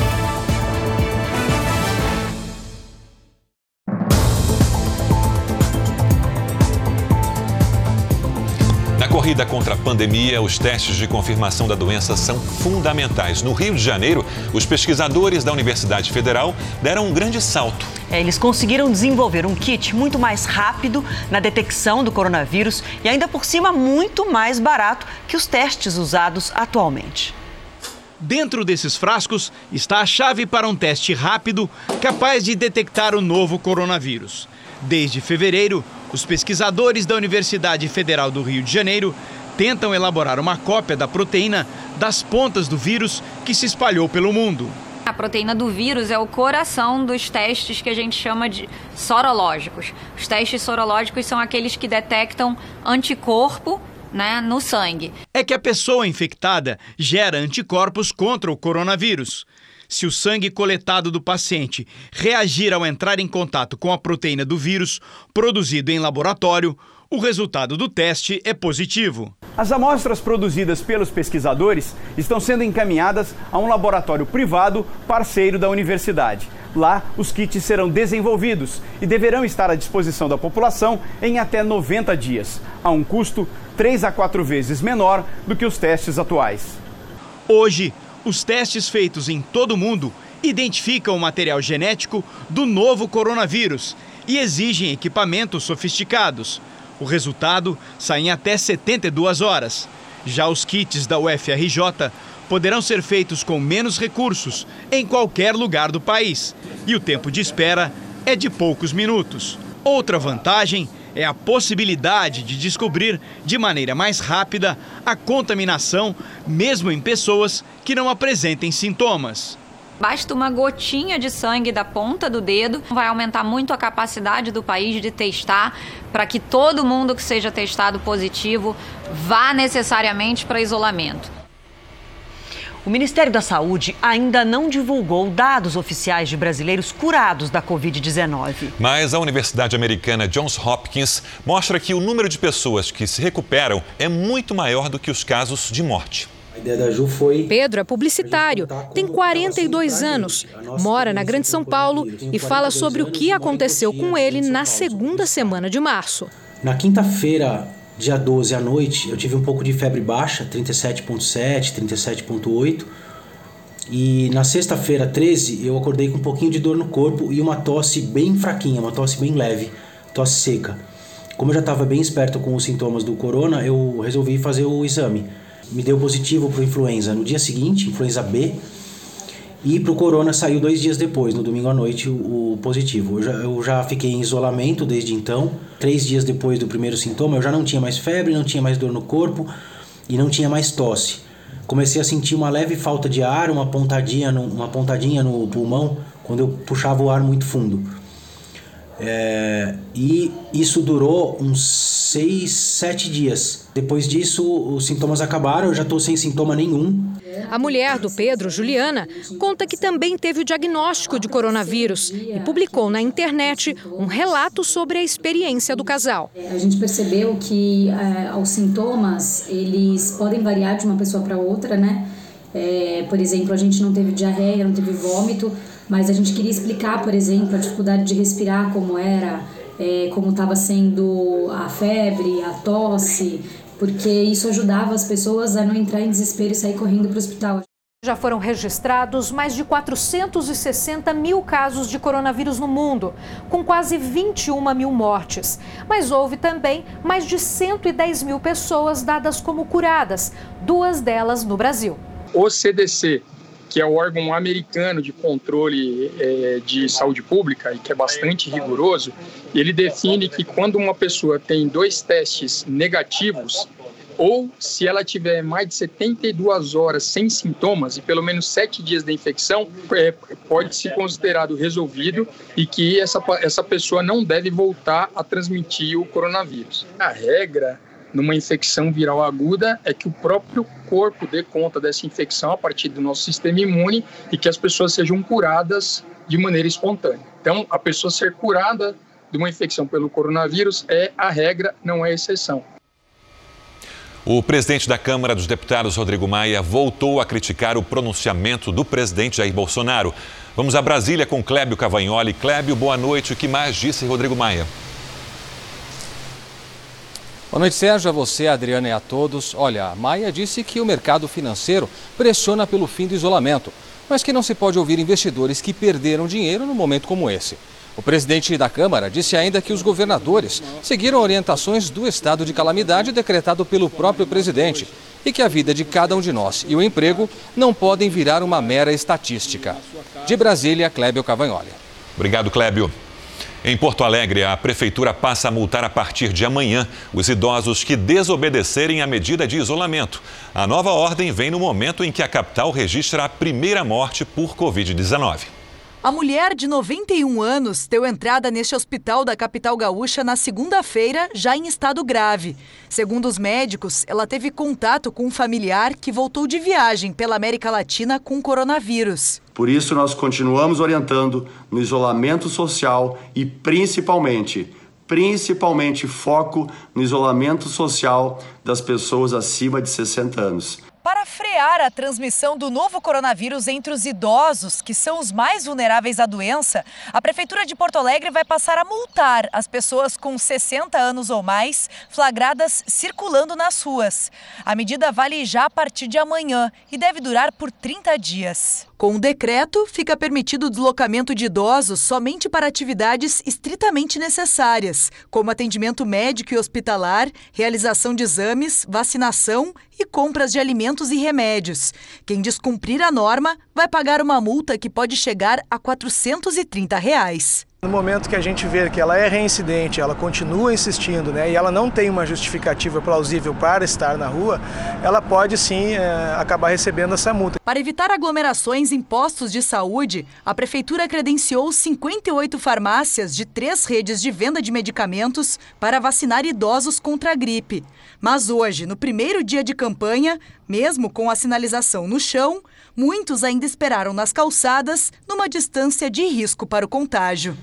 Corrida contra a pandemia, os testes de confirmação da doença são fundamentais. No Rio de Janeiro, os pesquisadores da Universidade Federal deram um grande salto. É, eles conseguiram desenvolver um kit muito mais rápido na detecção do coronavírus e ainda por cima muito mais barato que os testes usados atualmente. Dentro desses frascos está a chave para um teste rápido capaz de detectar o novo coronavírus. Desde fevereiro, os pesquisadores da Universidade Federal do Rio de Janeiro tentam elaborar uma cópia da proteína das pontas do vírus que se espalhou pelo mundo. A proteína do vírus é o coração dos testes que a gente chama de sorológicos. Os testes sorológicos são aqueles que detectam anticorpo né, no sangue. É que a pessoa infectada gera anticorpos contra o coronavírus. Se o sangue coletado do paciente reagir ao entrar em contato com a proteína do vírus produzido em laboratório, o resultado do teste é positivo. As amostras produzidas pelos pesquisadores estão sendo encaminhadas a um laboratório privado parceiro da universidade. Lá, os kits serão desenvolvidos e deverão estar à disposição da população em até 90 dias, a um custo 3 a 4 vezes menor do que os testes atuais. Hoje, os testes feitos em todo o mundo identificam o material genético do novo coronavírus e exigem equipamentos sofisticados. O resultado sai em até 72 horas. Já os kits da UFRJ poderão ser feitos com menos recursos em qualquer lugar do país e o tempo de espera é de poucos minutos. Outra vantagem é a possibilidade de descobrir de maneira mais rápida a contaminação, mesmo em pessoas que não apresentem sintomas. Basta uma gotinha de sangue da ponta do dedo, vai aumentar muito a capacidade do país de testar para que todo mundo que seja testado positivo vá necessariamente para isolamento. O Ministério da Saúde ainda não divulgou dados oficiais de brasileiros curados da Covid-19. Mas a Universidade Americana Johns Hopkins mostra que o número de pessoas que se recuperam é muito maior do que os casos de morte. A ideia da Ju foi. Pedro é publicitário, tem 42 anos, mora na Grande São Paulo e fala sobre o que aconteceu com ele na segunda semana de março. Na quinta-feira, dia 12 à noite, eu tive um pouco de febre baixa, 37,7, 37,8. E na sexta-feira, 13, eu acordei com um pouquinho de dor no corpo e uma tosse bem fraquinha, uma tosse bem leve, tosse seca. Como eu já estava bem esperto com os sintomas do corona, eu resolvi fazer o exame. Me deu positivo para influenza no dia seguinte, influenza B, e para o corona saiu dois dias depois, no domingo à noite, o, o positivo. Eu já, eu já fiquei em isolamento desde então. Três dias depois do primeiro sintoma, eu já não tinha mais febre, não tinha mais dor no corpo e não tinha mais tosse. Comecei a sentir uma leve falta de ar, uma pontadinha no, uma pontadinha no pulmão, quando eu puxava o ar muito fundo. É, e isso durou uns seis, sete dias. Depois disso, os sintomas acabaram, eu já estou sem sintoma nenhum. A mulher do Pedro, Juliana, conta que também teve o diagnóstico de coronavírus e publicou na internet um relato sobre a experiência do casal. A gente percebeu que é, os sintomas eles podem variar de uma pessoa para outra, né? É, por exemplo, a gente não teve diarreia, não teve vômito, mas a gente queria explicar, por exemplo, a dificuldade de respirar, como era, é, como estava sendo a febre, a tosse, porque isso ajudava as pessoas a não entrar em desespero e sair correndo para o hospital. Já foram registrados mais de 460 mil casos de coronavírus no mundo, com quase 21 mil mortes. Mas houve também mais de 110 mil pessoas dadas como curadas, duas delas no Brasil. O CDC, que é o órgão americano de controle é, de saúde pública e que é bastante rigoroso, ele define que quando uma pessoa tem dois testes negativos, ou se ela tiver mais de 72 horas sem sintomas e pelo menos 7 dias da infecção, é, pode ser considerado resolvido e que essa, essa pessoa não deve voltar a transmitir o coronavírus. A regra numa infecção viral aguda é que o próprio corpo dê conta dessa infecção a partir do nosso sistema imune e que as pessoas sejam curadas de maneira espontânea. Então, a pessoa ser curada de uma infecção pelo coronavírus é a regra, não é exceção. O presidente da Câmara dos Deputados, Rodrigo Maia, voltou a criticar o pronunciamento do presidente Jair Bolsonaro. Vamos a Brasília com Clébio Cavagnoli. Clébio, boa noite. O que mais disse Rodrigo Maia? Boa noite, Sérgio, a você, a Adriana e a todos. Olha, Maia disse que o mercado financeiro pressiona pelo fim do isolamento, mas que não se pode ouvir investidores que perderam dinheiro num momento como esse. O presidente da Câmara disse ainda que os governadores seguiram orientações do estado de calamidade decretado pelo próprio presidente e que a vida de cada um de nós e o emprego não podem virar uma mera estatística. De Brasília, Clébio Cavagnoli. Obrigado, Clébio. Em Porto Alegre, a prefeitura passa a multar a partir de amanhã os idosos que desobedecerem à medida de isolamento. A nova ordem vem no momento em que a capital registra a primeira morte por Covid-19. A mulher de 91 anos deu entrada neste hospital da capital gaúcha na segunda-feira, já em estado grave. Segundo os médicos, ela teve contato com um familiar que voltou de viagem pela América Latina com coronavírus. Por isso, nós continuamos orientando no isolamento social e principalmente, principalmente foco no isolamento social das pessoas acima de 60 anos. Para frear a transmissão do novo coronavírus entre os idosos, que são os mais vulneráveis à doença, a Prefeitura de Porto Alegre vai passar a multar as pessoas com 60 anos ou mais flagradas circulando nas ruas. A medida vale já a partir de amanhã e deve durar por 30 dias. Com o decreto, fica permitido o deslocamento de idosos somente para atividades estritamente necessárias, como atendimento médico e hospitalar, realização de exames, vacinação e compras de alimentos e remédios. Quem descumprir a norma vai pagar uma multa que pode chegar a 430 reais. No momento que a gente vê que ela é reincidente, ela continua insistindo, né, e ela não tem uma justificativa plausível para estar na rua, ela pode sim é, acabar recebendo essa multa. Para evitar aglomerações em postos de saúde, a Prefeitura credenciou 58 farmácias de três redes de venda de medicamentos para vacinar idosos contra a gripe. Mas hoje, no primeiro dia de campanha, mesmo com a sinalização no chão, muitos ainda esperaram nas calçadas, numa distância de risco para o contágio.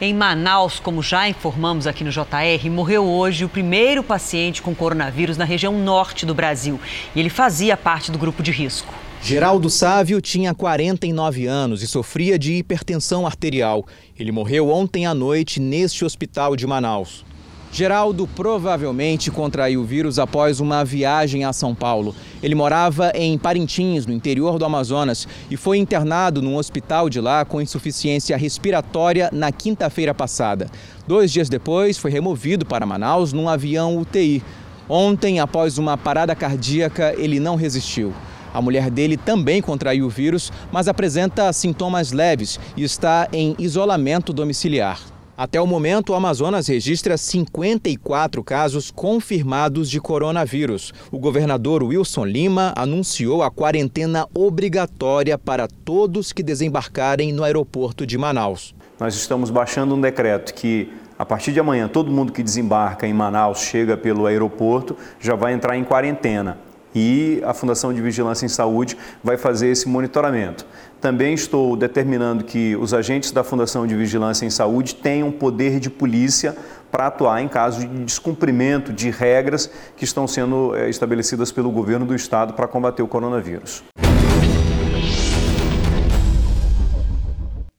Em Manaus, como já informamos aqui no JR, morreu hoje o primeiro paciente com coronavírus na região norte do Brasil. E ele fazia parte do grupo de risco. Geraldo Sávio tinha 49 anos e sofria de hipertensão arterial. Ele morreu ontem à noite neste hospital de Manaus. Geraldo provavelmente contraiu o vírus após uma viagem a São Paulo. Ele morava em Parintins, no interior do Amazonas, e foi internado num hospital de lá com insuficiência respiratória na quinta-feira passada. Dois dias depois, foi removido para Manaus num avião UTI. Ontem, após uma parada cardíaca, ele não resistiu. A mulher dele também contraiu o vírus, mas apresenta sintomas leves e está em isolamento domiciliar. Até o momento, o Amazonas registra 54 casos confirmados de coronavírus. O governador Wilson Lima anunciou a quarentena obrigatória para todos que desembarcarem no aeroporto de Manaus. Nós estamos baixando um decreto que a partir de amanhã, todo mundo que desembarca em Manaus, chega pelo aeroporto, já vai entrar em quarentena. E a Fundação de Vigilância em Saúde vai fazer esse monitoramento. Também estou determinando que os agentes da Fundação de Vigilância em Saúde tenham poder de polícia para atuar em caso de descumprimento de regras que estão sendo é, estabelecidas pelo governo do estado para combater o coronavírus.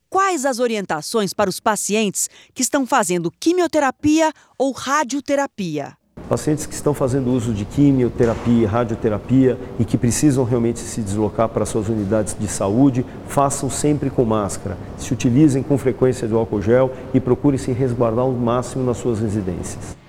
Quais as orientações para os pacientes que estão fazendo quimioterapia ou radioterapia? Pacientes que estão fazendo uso de quimioterapia, radioterapia e que precisam realmente se deslocar para suas unidades de saúde, façam sempre com máscara. Se utilizem com frequência do álcool gel e procurem se resguardar ao máximo nas suas residências.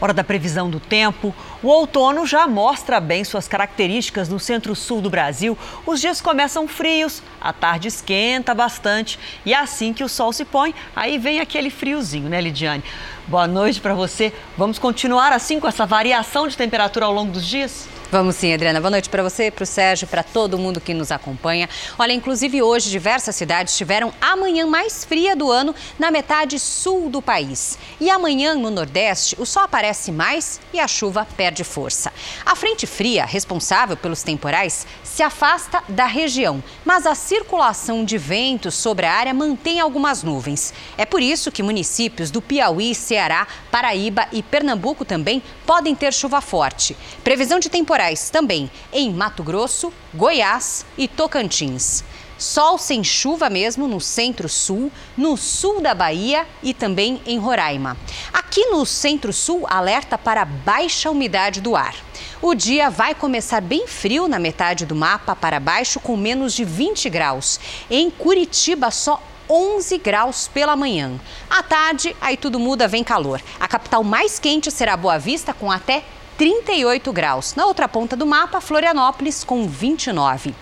Hora da previsão do tempo. O outono já mostra bem suas características no centro-sul do Brasil. Os dias começam frios, a tarde esquenta bastante e assim que o sol se põe, aí vem aquele friozinho, né, Lidiane? Boa noite para você. Vamos continuar assim com essa variação de temperatura ao longo dos dias? Vamos sim, Adriana. Boa noite para você, para o Sérgio, para todo mundo que nos acompanha. Olha, inclusive hoje diversas cidades tiveram a manhã mais fria do ano na metade sul do país. E amanhã no Nordeste o sol aparece mais e a chuva perde força. A frente fria, responsável pelos temporais, se afasta da região, mas a circulação de ventos sobre a área mantém algumas nuvens. É por isso que municípios do Piauí, Ceará, Paraíba e Pernambuco também podem ter chuva forte. Previsão de temporais temporais também em Mato Grosso, Goiás e Tocantins. Sol sem chuva mesmo no centro-sul, no sul da Bahia e também em Roraima. Aqui no centro-sul, alerta para baixa umidade do ar. O dia vai começar bem frio na metade do mapa para baixo, com menos de 20 graus. Em Curitiba, só 11 graus pela manhã. À tarde, aí tudo muda, vem calor. A capital mais quente será Boa Vista, com até 38 graus. Na outra ponta do mapa, Florianópolis com 29.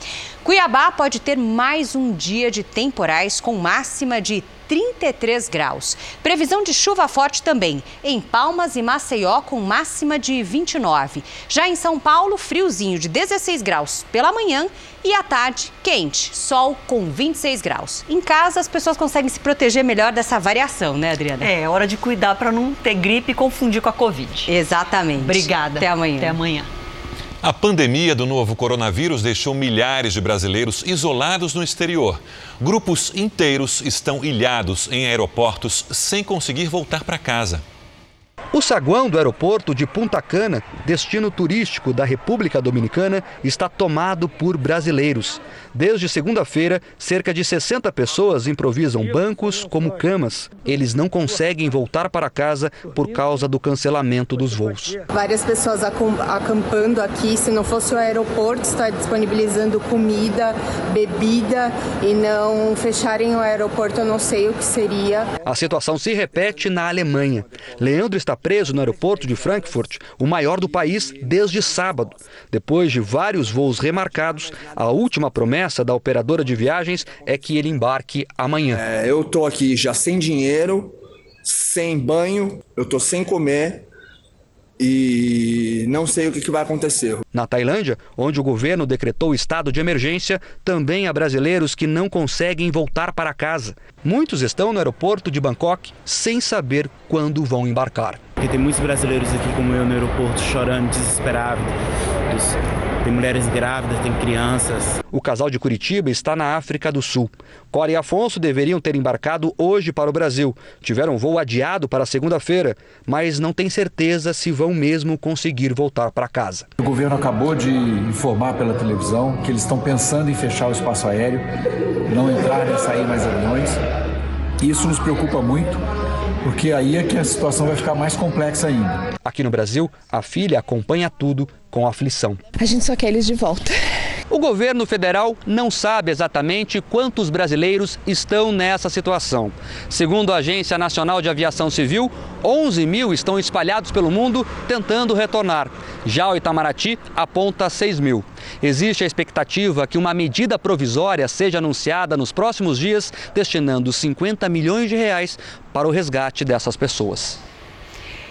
Cuiabá pode ter mais um dia de temporais com máxima de 33 graus. Previsão de chuva forte também em Palmas e Maceió com máxima de 29. Já em São Paulo, friozinho de 16 graus pela manhã e à tarde quente, sol com 26 graus. Em casa as pessoas conseguem se proteger melhor dessa variação, né, Adriana? É, hora de cuidar para não ter gripe e confundir com a Covid. Exatamente. Obrigada. Até amanhã. Até amanhã. A pandemia do novo coronavírus deixou milhares de brasileiros isolados no exterior. Grupos inteiros estão ilhados em aeroportos sem conseguir voltar para casa. O saguão do aeroporto de Punta Cana, destino turístico da República Dominicana, está tomado por brasileiros. Desde segunda-feira, cerca de 60 pessoas improvisam bancos como camas. Eles não conseguem voltar para casa por causa do cancelamento dos voos. Várias pessoas acampando aqui. Se não fosse o aeroporto estar disponibilizando comida, bebida e não fecharem o aeroporto, eu não sei o que seria. A situação se repete na Alemanha. Leandro está preso no aeroporto de Frankfurt, o maior do país, desde sábado. Depois de vários voos remarcados, a última promessa da operadora de viagens é que ele embarque amanhã. É, eu estou aqui já sem dinheiro, sem banho, eu estou sem comer e não sei o que, vai acontecer. Na Tailândia, onde o governo decretou estado de emergência, também há brasileiros que não conseguem voltar para casa. Muitos estão no aeroporto de Bangkok sem saber quando vão embarcar. Porque tem muitos brasileiros aqui como eu no aeroporto chorando, desesperados. Tem mulheres grávidas, tem crianças. O casal de Curitiba está na África do Sul. Cora e Afonso deveriam ter embarcado hoje para o Brasil. Tiveram voo adiado para segunda-feira, mas não tem certeza se vão mesmo conseguir voltar para casa. O governo acabou de informar pela televisão que eles estão pensando em fechar o espaço aéreo, não entrar nem sair mais aviões. Isso nos preocupa muito porque aí é que a situação vai ficar mais complexa ainda. Aqui no Brasil, a filha acompanha tudo com aflição. A gente só quer eles de volta. O governo federal não sabe exatamente quantos brasileiros estão nessa situação. Segundo a Agência Nacional de Aviação Civil, 11 mil estão espalhados pelo mundo tentando retornar. Já o Itamaraty aponta 6 mil. Existe a expectativa que uma medida provisória seja anunciada nos próximos dias, destinando 50 milhões de reais para o resgate dessas pessoas.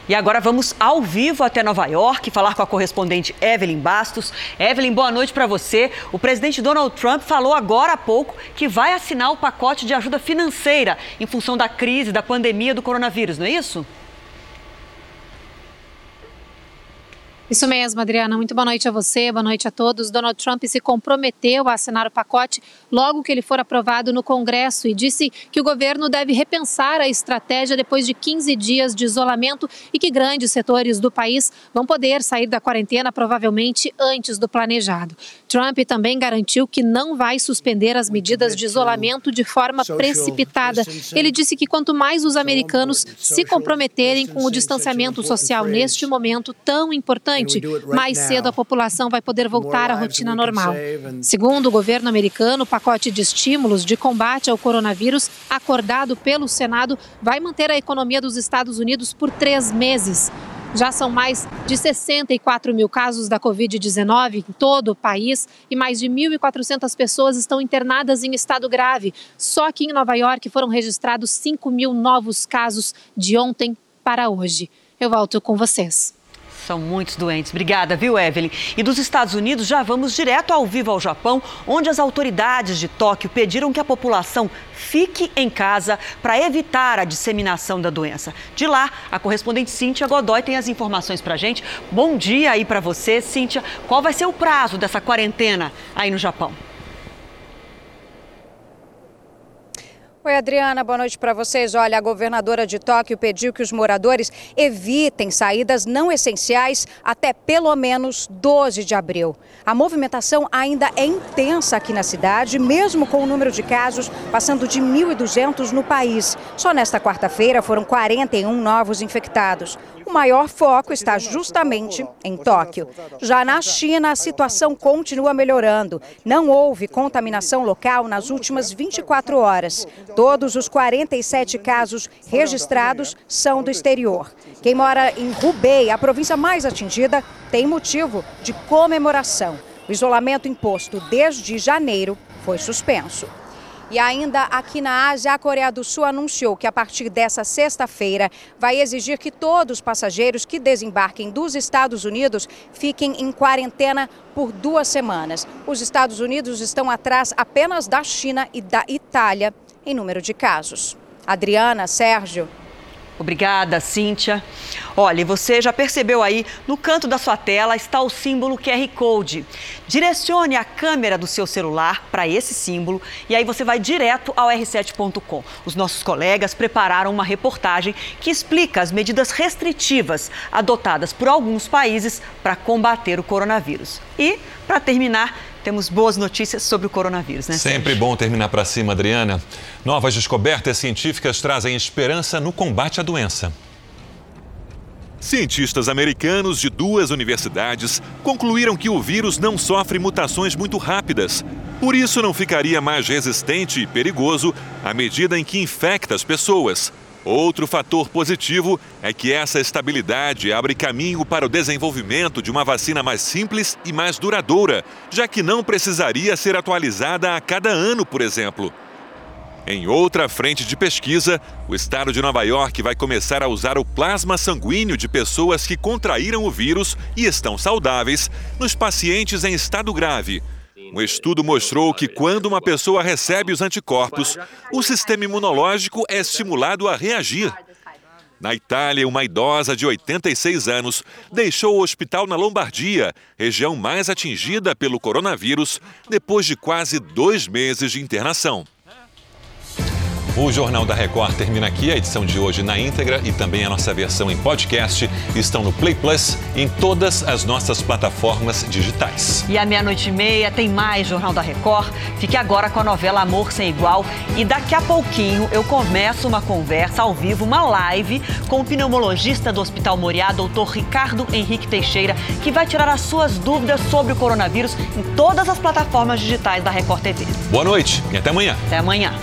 E agora vamos ao vivo até Nova York falar com a correspondente Evelyn Bastos. Evelyn, boa noite para você. O presidente Donald Trump falou agora há pouco que vai assinar o pacote de ajuda financeira em função da crise da pandemia do coronavírus, não é isso? Isso mesmo, Adriana. Muito boa noite a você, boa noite a todos. Donald Trump se comprometeu a assinar o pacote logo que ele for aprovado no Congresso e disse que o governo deve repensar a estratégia depois de 15 dias de isolamento e que grandes setores do país vão poder sair da quarentena provavelmente antes do planejado. Trump também garantiu que não vai suspender as medidas de isolamento de forma precipitada. Ele disse que quanto mais os americanos se comprometerem com o distanciamento social neste momento tão importante, mais cedo a população vai poder voltar à rotina normal. Segundo o governo americano, o pacote de estímulos de combate ao coronavírus, acordado pelo Senado, vai manter a economia dos Estados Unidos por três meses. Já são mais de 64 mil casos da Covid-19 em todo o país e mais de 1.400 pessoas estão internadas em estado grave. Só aqui em Nova York foram registrados 5 mil novos casos de ontem para hoje. Eu volto com vocês. São muitos doentes. Obrigada, viu, Evelyn? E dos Estados Unidos já vamos direto ao vivo ao Japão, onde as autoridades de Tóquio pediram que a população fique em casa para evitar a disseminação da doença. De lá, a correspondente Cíntia Godoy tem as informações para a gente. Bom dia aí para você, Cíntia. Qual vai ser o prazo dessa quarentena aí no Japão? Oi, Adriana, boa noite para vocês. Olha, a governadora de Tóquio pediu que os moradores evitem saídas não essenciais até pelo menos 12 de abril. A movimentação ainda é intensa aqui na cidade, mesmo com o número de casos passando de 1.200 no país. Só nesta quarta-feira foram 41 novos infectados. O maior foco está justamente em Tóquio. Já na China, a situação continua melhorando. Não houve contaminação local nas últimas 24 horas. Todos os 47 casos registrados são do exterior. Quem mora em Hubei, a província mais atingida, tem motivo de comemoração. O isolamento imposto desde janeiro foi suspenso. E ainda aqui na Ásia, a Coreia do Sul anunciou que a partir dessa sexta-feira vai exigir que todos os passageiros que desembarquem dos Estados Unidos fiquem em quarentena por duas semanas. Os Estados Unidos estão atrás apenas da China e da Itália em número de casos. Adriana, Sérgio. Obrigada, Cíntia. Olha, você já percebeu aí, no canto da sua tela está o símbolo QR Code. Direcione a câmera do seu celular para esse símbolo e aí você vai direto ao r7.com. Os nossos colegas prepararam uma reportagem que explica as medidas restritivas adotadas por alguns países para combater o coronavírus. E, para terminar, temos boas notícias sobre o coronavírus, né? Sempre Sérgio? bom terminar para cima, Adriana. Novas descobertas científicas trazem esperança no combate à doença. Cientistas americanos de duas universidades concluíram que o vírus não sofre mutações muito rápidas. Por isso, não ficaria mais resistente e perigoso à medida em que infecta as pessoas. Outro fator positivo é que essa estabilidade abre caminho para o desenvolvimento de uma vacina mais simples e mais duradoura, já que não precisaria ser atualizada a cada ano, por exemplo. Em outra frente de pesquisa, o estado de Nova York vai começar a usar o plasma sanguíneo de pessoas que contraíram o vírus e estão saudáveis nos pacientes em estado grave. Um estudo mostrou que quando uma pessoa recebe os anticorpos, o sistema imunológico é estimulado a reagir. Na Itália, uma idosa de 86 anos deixou o hospital na Lombardia, região mais atingida pelo coronavírus, depois de quase dois meses de internação. O Jornal da Record termina aqui. A edição de hoje na íntegra e também a nossa versão em podcast estão no Play Plus em todas as nossas plataformas digitais. E à meia-noite e meia tem mais Jornal da Record. Fique agora com a novela Amor Sem Igual. E daqui a pouquinho eu começo uma conversa ao vivo, uma live com o pneumologista do Hospital Moriá, doutor Ricardo Henrique Teixeira, que vai tirar as suas dúvidas sobre o coronavírus em todas as plataformas digitais da Record TV. Boa noite e até amanhã. Até amanhã.